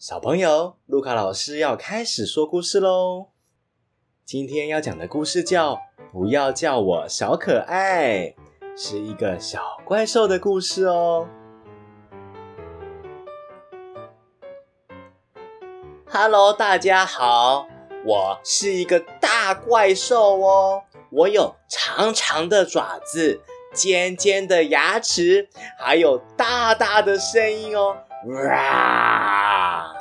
小朋友，路卡老师要开始说故事喽。今天要讲的故事叫《不要叫我小可爱》，是一个小怪兽的故事哦。Hello，大家好，我是一个大怪兽哦。我有长长的爪子、尖尖的牙齿，还有大大的声音哦。哇！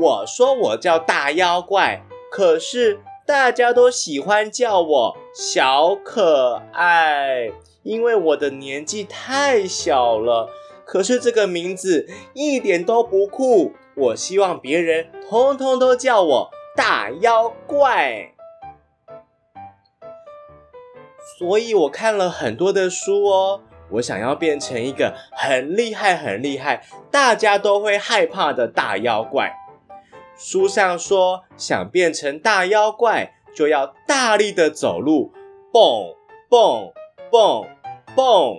我说我叫大妖怪，可是大家都喜欢叫我小可爱，因为我的年纪太小了。可是这个名字一点都不酷，我希望别人通通都叫我大妖怪。所以我看了很多的书哦。我想要变成一个很厉害、很厉害，大家都会害怕的大妖怪。书上说，想变成大妖怪，就要大力的走路，蹦蹦蹦蹦。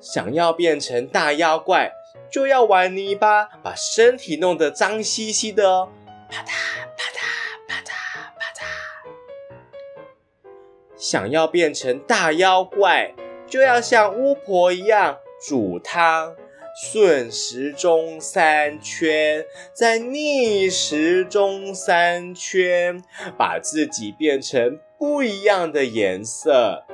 想要变成大妖怪，就要玩泥巴，把身体弄得脏兮兮的哦，啪嗒啪嗒想要变成大妖怪，就要像巫婆一样煮汤，顺时钟三圈，再逆时钟三圈，把自己变成不一样的颜色。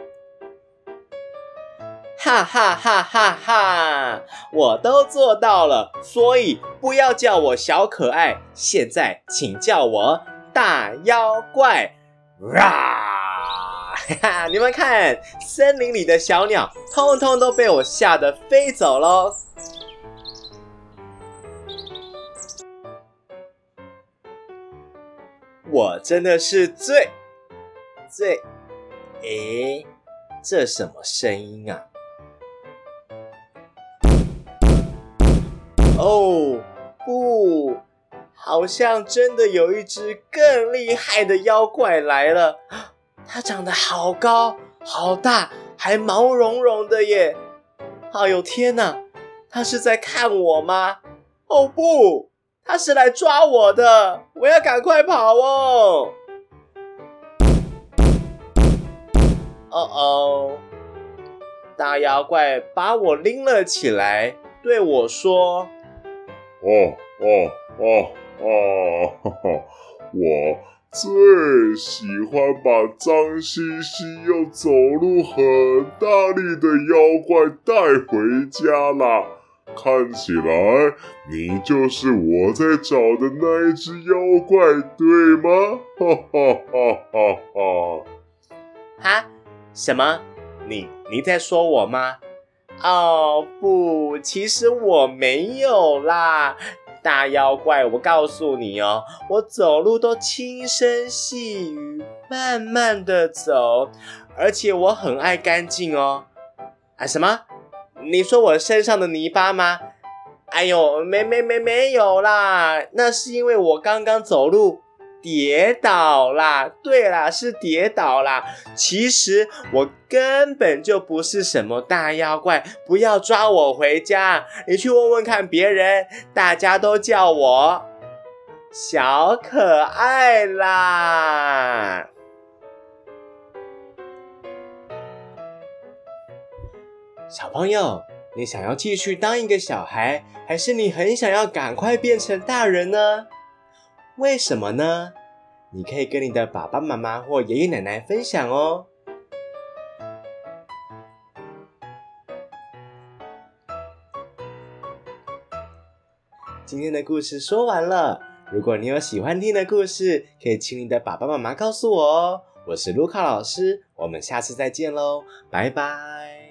哈哈哈哈哈！我都做到了，所以不要叫我小可爱，现在请叫我大妖怪！哇！哈哈，你们看，森林里的小鸟通通都被我吓得飞走喽！我真的是最最……诶，这什么声音啊？哦，不，好像真的有一只更厉害的妖怪来了。它长得好高好大，还毛茸茸的耶！哎呦天哪，它是在看我吗？哦不，它是来抓我的！我要赶快跑哦！哦哦，大妖怪把我拎了起来，对我说：“哦哦哦哦，哈哈，我。”最喜欢把脏兮兮又走路很大力的妖怪带回家啦！看起来你就是我在找的那一只妖怪，对吗？哈哈哈哈哈！哈？什么？你你在说我吗？哦不，其实我没有啦。大妖怪，我告诉你哦，我走路都轻声细语，慢慢的走，而且我很爱干净哦。啊，什么？你说我身上的泥巴吗？哎呦，没没没没有啦，那是因为我刚刚走路。跌倒啦！对啦，是跌倒啦。其实我根本就不是什么大妖怪，不要抓我回家。你去问问看别人，大家都叫我小可爱啦。小朋友，你想要继续当一个小孩，还是你很想要赶快变成大人呢？为什么呢？你可以跟你的爸爸妈妈或爷爷奶奶分享哦。今天的故事说完了，如果你有喜欢听的故事，可以请你的爸爸妈妈告诉我哦。我是卢卡老师，我们下次再见喽，拜拜。